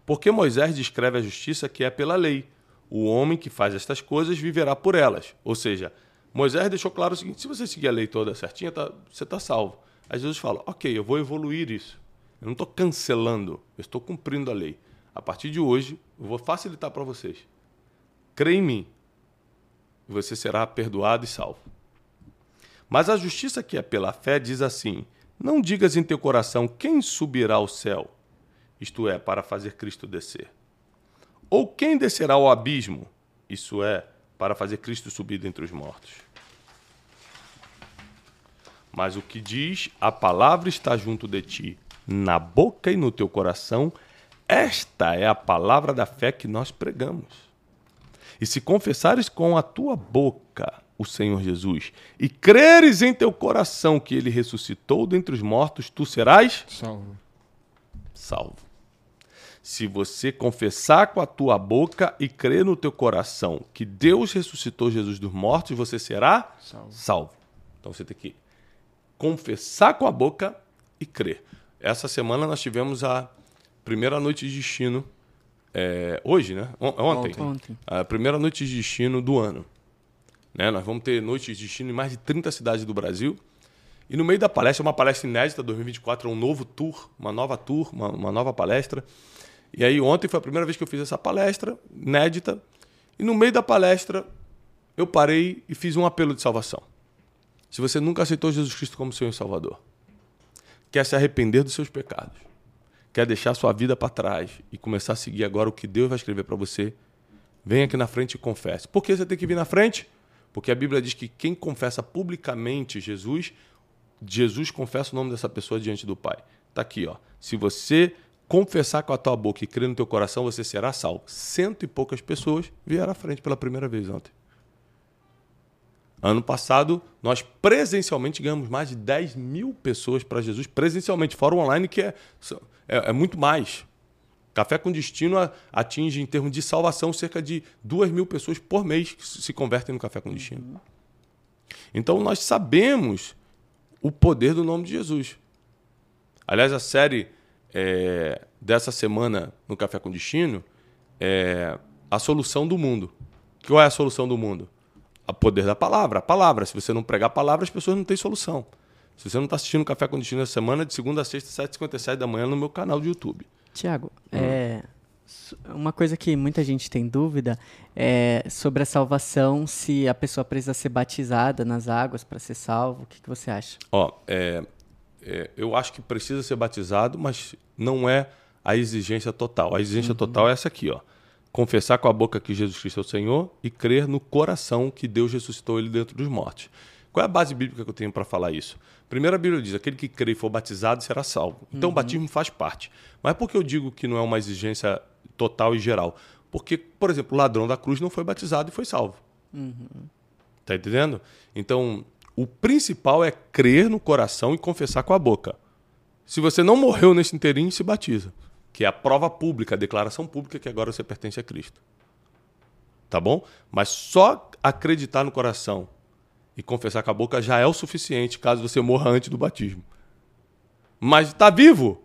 Porque Moisés descreve a justiça que é pela lei. O homem que faz estas coisas viverá por elas. Ou seja, Moisés deixou claro o seguinte: se você seguir a lei toda certinha, tá- você está salvo. Aí Jesus fala: ok, eu vou evoluir isso. Eu não estou cancelando, eu estou cumprindo a lei. A partir de hoje, eu vou facilitar para vocês. Crê em mim, e você será perdoado e salvo. Mas a justiça que é pela fé diz assim: Não digas em teu coração quem subirá ao céu, isto é, para fazer Cristo descer. Ou quem descerá ao abismo, isso é, para fazer Cristo subir dentre os mortos. Mas o que diz, a palavra está junto de ti, na boca e no teu coração, esta é a palavra da fé que nós pregamos. E se confessares com a tua boca o Senhor Jesus e creres em teu coração que ele ressuscitou dentre os mortos, tu serás Salvo. salvo. Se você confessar com a tua boca e crer no teu coração que Deus ressuscitou Jesus dos mortos, você será Salvo. salvo. Então você tem que confessar com a boca e crer. Essa semana nós tivemos a primeira noite de destino. é, hoje, né? On- Ontem. Ontem. Ontem. A primeira noite de destino do ano. Né? Nós vamos ter noites de destino em mais de 30 cidades do Brasil. E no meio da palestra, uma palestra inédita, 2024, é um novo tour, uma nova tour, uma, uma nova palestra. E aí ontem foi a primeira vez que eu fiz essa palestra, inédita. E no meio da palestra, eu parei e fiz um apelo de salvação. Se você nunca aceitou Jesus Cristo como Senhor e Salvador, quer se arrepender dos seus pecados, quer deixar sua vida para trás e começar a seguir agora o que Deus vai escrever para você, vem aqui na frente e confesse. Por que você tem que vir na frente? Porque a Bíblia diz que quem confessa publicamente Jesus, Jesus confessa o nome dessa pessoa diante do Pai. Tá aqui, ó. Se você confessar com a tua boca e crer no teu coração, você será salvo. Cento e poucas pessoas vieram à frente pela primeira vez ontem. Ano passado, nós presencialmente ganhamos mais de 10 mil pessoas para Jesus, presencialmente, fora o online, que é, é, é muito mais. Café com Destino atinge, em termos de salvação, cerca de 2 mil pessoas por mês que se se convertem no Café com Destino. Então nós sabemos o poder do nome de Jesus. Aliás, a série é, dessa semana no Café com Destino é a solução do mundo. Qual é a solução do mundo? O poder da palavra. A palavra. Se você não pregar a palavra, as pessoas não têm solução. Se você não está assistindo o Café com Destino essa semana, de segunda a sexta, 7h57 da manhã, no meu canal de YouTube. Tiago, Hum. é, uma coisa que muita gente tem dúvida é sobre a salvação, se a pessoa precisa ser batizada nas águas para ser salvo. O que, que você acha? Ó, é, é, eu acho que precisa ser batizado, mas não é a exigência total. A exigência total é essa aqui, ó. Confessar com a boca que Jesus Cristo é o Senhor e crer no coração que Deus ressuscitou ele dentro dos mortos. Qual é a base bíblica que eu tenho para falar isso? Primeiro, a Bíblia diz: aquele que crê e for batizado será salvo. Então, o batismo faz parte. Mas por que eu digo que não é uma exigência total e geral? Porque, por exemplo, o ladrão da cruz não foi batizado e foi salvo. Tá entendendo? Então, o principal é crer no coração e confessar com a boca. Se você não morreu nesse inteirinho, se batiza. Que é a prova pública, a declaração pública que agora você pertence a Cristo. Tá bom? Mas só acreditar no coração e confessar com a boca já é o suficiente caso você morra antes do batismo. Mas está vivo?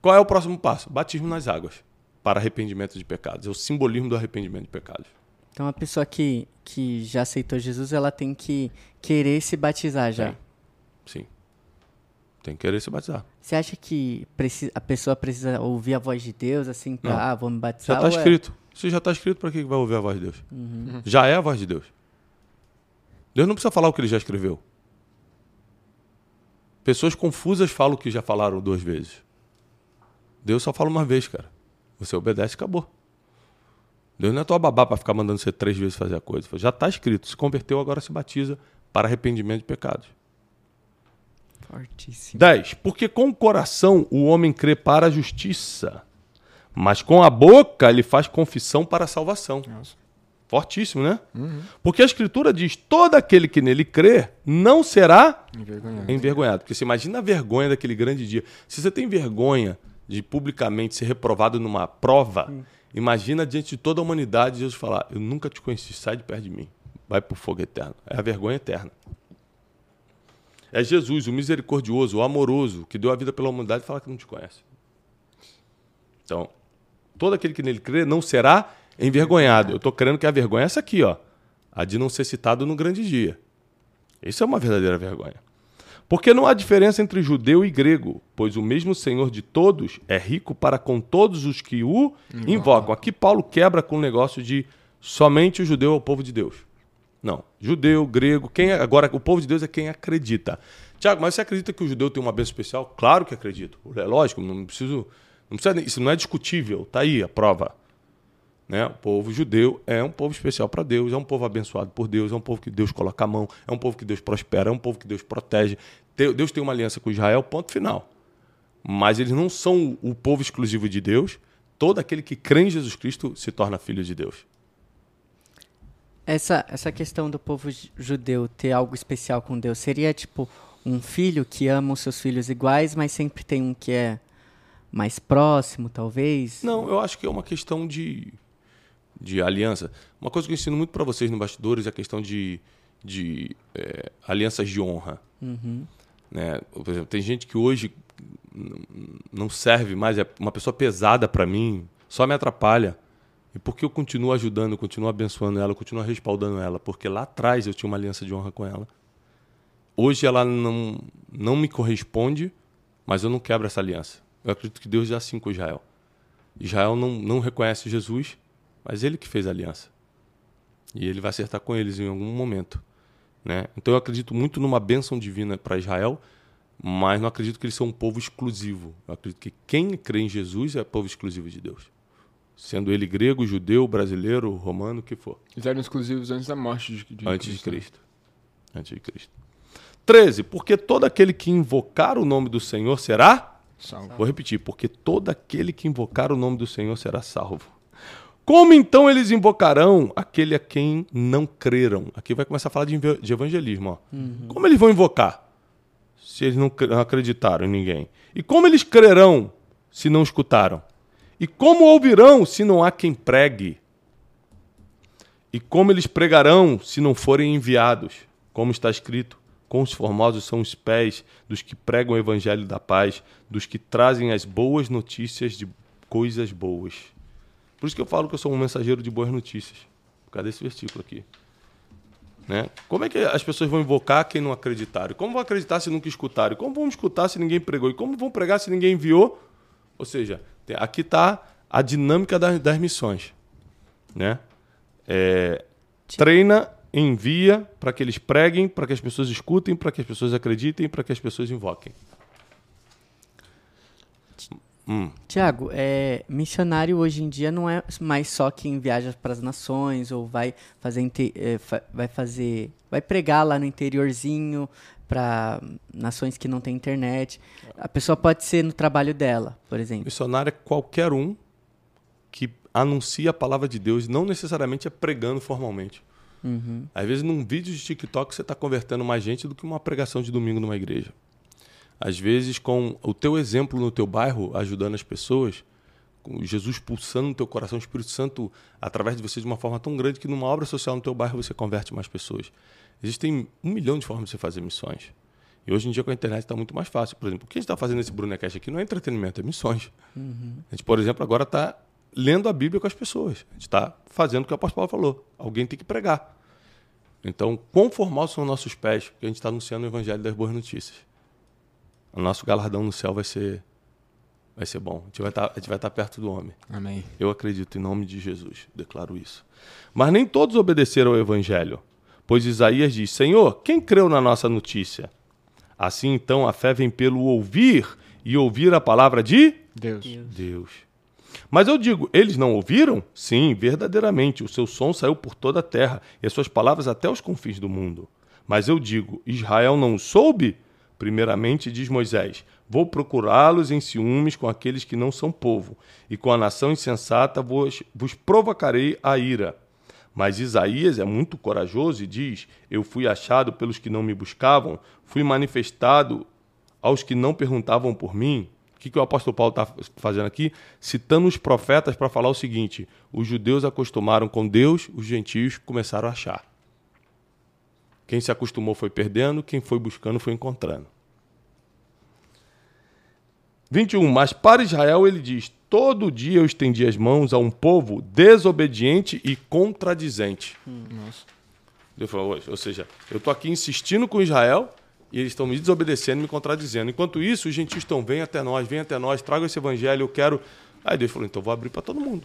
Qual é o próximo passo? Batismo nas águas para arrependimento de pecados. É o simbolismo do arrependimento de pecados. Então, a pessoa que, que já aceitou Jesus, ela tem que querer se batizar já. Tem. Sim. Tem que querer se batizar. Você acha que preci- a pessoa precisa ouvir a voz de Deus, assim, pra, Não. ah, vou me Já batizar? está ou é- escrito. Se já está escrito, para que vai ouvir a voz de Deus? Já é a voz de Deus. Deus não precisa falar o que ele já escreveu. Pessoas confusas falam o que já falaram duas vezes. Deus só fala uma vez, cara. Você obedece e acabou. Deus não é tua babá para ficar mandando você três vezes fazer a coisa. Já está escrito. Se converteu, agora se batiza para arrependimento de pecados. Fortíssimo. 10. Porque com o coração o homem crê para a justiça, mas com a boca ele faz confissão para a salvação. Nossa. Fortíssimo, né? Porque a escritura diz: todo aquele que nele crê não será Envergonhado. envergonhado. Porque você imagina a vergonha daquele grande dia. Se você tem vergonha de publicamente ser reprovado numa prova, imagina diante de toda a humanidade Jesus falar: Eu nunca te conheci, sai de perto de mim. Vai para o fogo eterno. É a vergonha eterna. É Jesus, o misericordioso, o amoroso, que deu a vida pela humanidade e fala que não te conhece. Então, todo aquele que nele crê não será envergonhado. Eu estou crendo que a vergonha é essa aqui, ó. A de não ser citado no grande dia. Isso é uma verdadeira vergonha. Porque não há diferença entre judeu e grego, pois o mesmo Senhor de todos é rico para com todos os que o invocam. Aqui Paulo quebra com o negócio de somente o judeu é o povo de Deus. Não. Judeu, grego, quem é- agora o povo de Deus é quem acredita. Tiago, mas você acredita que o judeu tem uma bênção especial? Claro que acredito. É lógico, não preciso, não precisa, isso não é discutível. Tá aí a prova. Né? O povo judeu é um povo especial para Deus, é um povo abençoado por Deus, é um povo que Deus coloca a mão, é um povo que Deus prospera, é um povo que Deus protege. Te- Deus tem uma aliança com Israel, ponto final. Mas eles não são o povo exclusivo de Deus. Todo aquele que crê em Jesus Cristo se torna filho de Deus. Essa, essa questão do povo ju- judeu ter algo especial com Deus seria tipo um filho que ama os seus filhos iguais, mas sempre tem um que é mais próximo, talvez? Não, eu acho que é uma questão de, de aliança. Uma coisa que eu ensino muito para vocês no bastidores é a questão de, de é, alianças de honra. Né? Por exemplo, tem gente que hoje não serve mais, é uma pessoa pesada para mim, só me atrapalha. E por que eu continuo ajudando, continuo abençoando ela, continuo respaldando ela? Porque lá atrás eu tinha uma aliança de honra com ela. Hoje ela não, não me corresponde, mas eu não quebro essa aliança. Eu acredito que Deus é assim com Israel. Israel não, não reconhece Jesus, mas ele que fez a aliança. E ele vai acertar com eles em algum momento. Né? Então eu acredito muito numa bênção divina para Israel, mas não acredito que eles são um povo exclusivo. Eu acredito que quem crê em Jesus é povo exclusivo de Deus. Sendo ele grego, judeu, brasileiro, romano, o que for. Eles eram exclusivos antes da morte de, de Antes de né? Cristo. Antes de Cristo. 13. Porque todo aquele que invocar o nome do Senhor será Salvo. Vou repetir, porque todo aquele que invocar o nome do Senhor será salvo. Como então eles invocarão aquele a quem não creram? Aqui vai começar a falar de, de evangelismo. Ó. Como eles vão invocar se eles não acreditaram em ninguém? E como eles crerão se não escutaram? E como ouvirão se não há quem pregue? E como eles pregarão se não forem enviados? Como está escrito: Quão formosos são os pés dos que pregam o evangelho da paz, dos que trazem as boas notícias de coisas boas. Por isso que eu falo que eu sou um mensageiro de boas notícias. Cadê esse versículo aqui? Né? Como é que as pessoas vão invocar quem não acreditaram? Como vão acreditar se nunca escutaram? Como vão escutar se ninguém pregou? E como vão pregar se ninguém enviou? Ou seja, aqui está a dinâmica das, das missões. Né? É, treina, envia para que eles preguem, para que as pessoas escutem, para que as pessoas acreditem, para que as pessoas invoquem. Hum. Tiago, é, missionário hoje em dia não é mais só quem viaja para as nações ou vai fazer, é, vai fazer, vai pregar lá no interiorzinho para nações que não têm internet. A pessoa pode ser no trabalho dela, por exemplo. Missionário é qualquer um que anuncia a palavra de Deus, não necessariamente é pregando formalmente. Uhum. Às vezes, num vídeo de TikTok, você está convertendo mais gente do que uma pregação de domingo numa igreja. Às vezes, com o teu exemplo no teu bairro, ajudando as pessoas, com Jesus pulsando no teu coração, o Espírito Santo através de você de uma forma tão grande que numa obra social no teu bairro você converte mais pessoas. Existem um milhão de formas de você fazer missões. E hoje em dia com a internet está muito mais fácil. Por exemplo, o que a gente está fazendo nesse Brunecast aqui não é entretenimento, é missões. Uhum. A gente, por exemplo, agora está lendo a Bíblia com as pessoas. A gente está fazendo o que o apóstolo Paulo falou. Alguém tem que pregar. Então, quão formal são nossos pés, porque a gente está anunciando o evangelho das boas notícias o nosso galardão no céu vai ser vai ser bom. A gente vai estar, tá, a gente vai estar tá perto do homem. Amém. Eu acredito em nome de Jesus, declaro isso. Mas nem todos obedeceram ao evangelho, pois Isaías diz: Senhor, quem creu na nossa notícia? Assim então a fé vem pelo ouvir e ouvir a palavra de Deus. Deus. Mas eu digo, eles não ouviram? Sim, verdadeiramente. O seu som saiu por toda a terra e as suas palavras até os confins do mundo. Mas eu digo, Israel não soube? Primeiramente, diz Moisés: Vou procurá-los em ciúmes com aqueles que não são povo, e com a nação insensata vos, vos provocarei a ira. Mas Isaías é muito corajoso e diz: Eu fui achado pelos que não me buscavam, fui manifestado aos que não perguntavam por mim. O que, que o apóstolo Paulo está fazendo aqui? Citando os profetas para falar o seguinte: os judeus acostumaram com Deus, os gentios começaram a achar. Quem se acostumou foi perdendo, quem foi buscando foi encontrando. 21. Mas para Israel ele diz: Todo dia eu estendi as mãos a um povo desobediente e contradizente. Nossa. Deus falou, ou seja, eu estou aqui insistindo com Israel e eles estão me desobedecendo, me contradizendo. Enquanto isso, os gentios estão, vem até nós, vem até nós, traga esse evangelho, eu quero. Aí Deus falou, então vou abrir para todo mundo.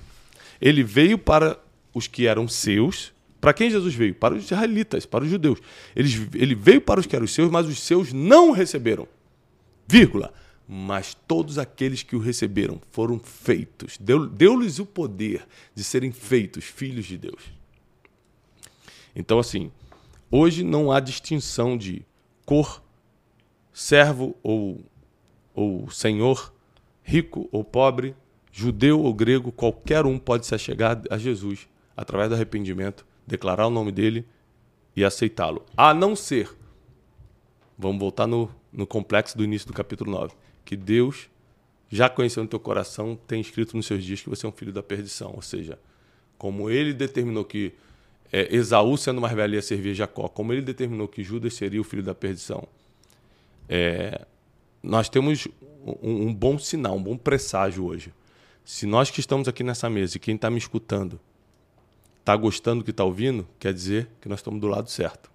Ele veio para os que eram seus, para quem Jesus veio? Para os israelitas, para os judeus. Ele, ele veio para os que eram seus, mas os seus não receberam. Vírgula. Mas todos aqueles que o receberam foram feitos. Deu-lhes deu o poder de serem feitos filhos de Deus. Então, assim, hoje não há distinção de cor, servo ou, ou senhor, rico ou pobre, judeu ou grego, qualquer um pode se achegar a Jesus através do arrependimento declarar o nome dele e aceitá-lo. A não ser, vamos voltar no, no complexo do início do capítulo 9, que Deus, já conhecendo o teu coração, tem escrito nos seus dias que você é um filho da perdição. Ou seja, como ele determinou que é, Esaú, sendo mais velho, ia servir Jacó, como ele determinou que Judas seria o filho da perdição, é, nós temos um, um bom sinal, um bom presságio hoje. Se nós que estamos aqui nessa mesa e quem está me escutando está gostando do que está ouvindo, quer dizer que nós estamos do lado certo.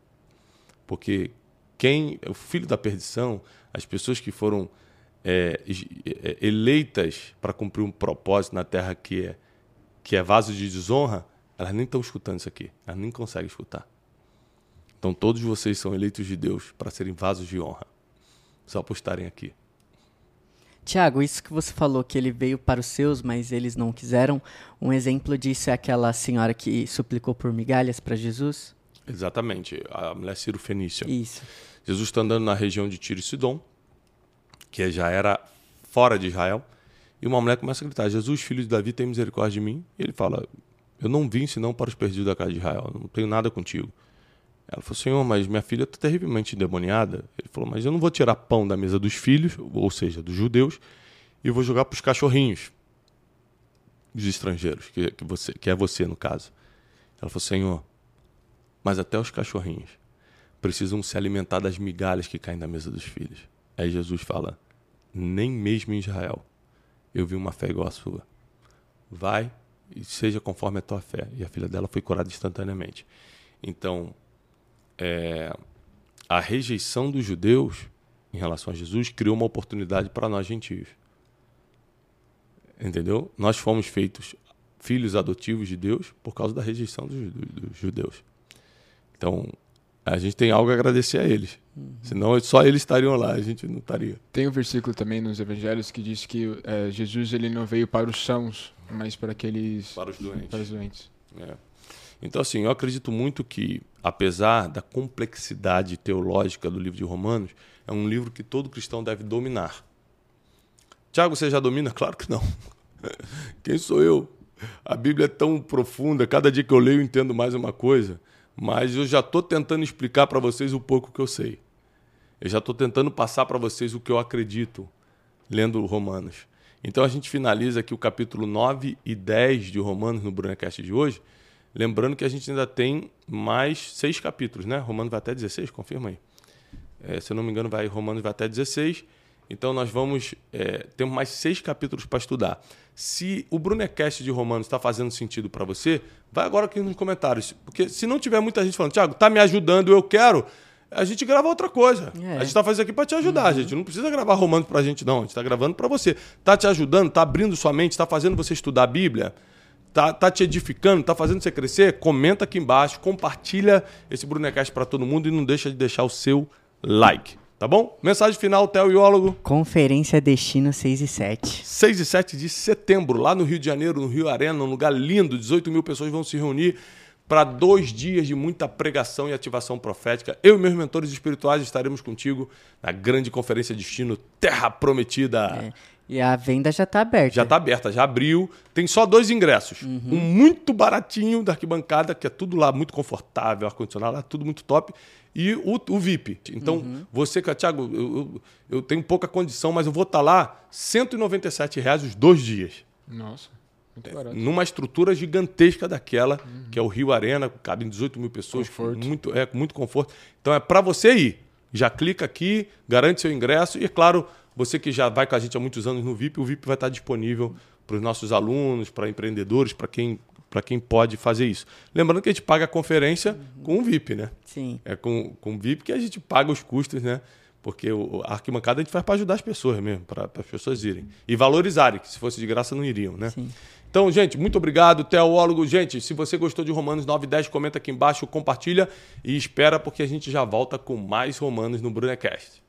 Porque quem, o filho da perdição, as pessoas que foram é, é eleitas para cumprir um propósito na terra que é, que é vaso de desonra, elas nem estão escutando isso aqui, elas nem conseguem escutar. Então todos vocês são eleitos de Deus para serem vasos de honra, só por estarem aqui. Tiago, isso que você falou que ele veio para os seus, mas eles não quiseram, um exemplo disso é aquela senhora que suplicou por migalhas para Jesus? Exatamente, a mulher Ciro Fenícia. Isso. Jesus está andando na região de Tiro e Sidom, que já era fora de Israel, e uma mulher começa a gritar: Jesus, filho de Davi, tem misericórdia de mim. E ele fala: Eu não vim senão para os perdidos da casa de Israel, não tenho nada contigo. Ela falou: Senhor, mas minha filha está terrivelmente endemoniada. Ele falou: Mas eu não vou tirar pão da mesa dos filhos, ou seja, dos judeus, e vou jogar para os cachorrinhos. os estrangeiros, que, que, você, que é você no caso. Ela falou: Senhor, mas até os cachorrinhos precisam se alimentar das migalhas que caem da mesa dos filhos. Aí Jesus fala: Nem mesmo em Israel eu vi uma fé igual a sua. Vai e seja conforme a tua fé. E a filha dela foi curada instantaneamente. Então, é, a rejeição dos judeus em relação a Jesus criou uma oportunidade para nós gentios. Entendeu? Nós fomos feitos filhos adotivos de Deus por causa da rejeição dos, dos judeus. Então, a gente tem algo a agradecer a eles. Uhum. Senão só eles estariam lá, a gente não estaria. Tem um versículo também nos evangelhos que diz que é, Jesus ele não veio para os sãos, mas para aqueles... Para os doentes. Para os doentes. É. Então, assim, eu acredito muito que, apesar da complexidade teológica do livro de Romanos, é um livro que todo cristão deve dominar. Tiago, você já domina? Claro que não. Quem sou eu? A Bíblia é tão profunda, cada dia que eu leio eu entendo mais uma coisa mas eu já estou tentando explicar para vocês o pouco que eu sei. Eu já estou tentando passar para vocês o que eu acredito lendo Romanos. Então a gente finaliza aqui o capítulo 9 e 10 de Romanos no Brunecast de hoje, lembrando que a gente ainda tem mais seis capítulos, né? Romanos vai até 16, confirma aí. É, se eu não me engano, vai Romanos vai até 16. Então nós vamos é, ter mais seis capítulos para estudar. Se o Brunecast de Romanos está fazendo sentido para você, vai agora aqui nos comentários. Porque se não tiver muita gente falando, Tiago, tá me ajudando, eu quero, a gente grava outra coisa. É. A gente está fazendo aqui para te ajudar, uhum. gente. Não precisa gravar Romanos para a gente, não. A gente está gravando para você. Tá te ajudando, tá abrindo sua mente, está fazendo você estudar a Bíblia, tá, tá te edificando, tá fazendo você crescer? Comenta aqui embaixo, compartilha esse Brunecast para todo mundo e não deixa de deixar o seu like. Tá bom? Mensagem final, Theo Iólogo. Conferência Destino 6 e 7. 6 e 7 de setembro, lá no Rio de Janeiro, no Rio Arena, um lugar lindo. 18 mil pessoas vão se reunir para dois dias de muita pregação e ativação profética. Eu e meus mentores espirituais estaremos contigo na grande conferência Destino Terra Prometida. É. E a venda já está aberta. Já está aberta, já abriu. Tem só dois ingressos. Uhum. Um muito baratinho da arquibancada, que é tudo lá muito confortável, ar-condicionado, tudo muito top e o, o VIP. Então, uhum. você, Thiago, eu, eu, eu, tenho pouca condição, mas eu vou estar tá lá 197 reais os dois dias. Nossa, muito barato. Numa estrutura gigantesca daquela, uhum. que é o Rio Arena, cabem 18 mil pessoas. Conforto. Muito, é, com muito conforto. Então, é para você ir. Já clica aqui, garante seu ingresso e, é claro, você que já vai com a gente há muitos anos no VIP, o VIP vai estar disponível para os nossos alunos, para empreendedores, para quem para quem pode fazer isso. Lembrando que a gente paga a conferência uhum. com o VIP, né? Sim. É com, com o VIP que a gente paga os custos, né? Porque o, a arquibancada a gente faz para ajudar as pessoas mesmo, para as pessoas irem. E valorizarem, que se fosse de graça não iriam, né? Sim. Então, gente, muito obrigado, teólogo. Gente, se você gostou de Romanos 9 e 10, comenta aqui embaixo, compartilha e espera, porque a gente já volta com mais Romanos no Brunecast.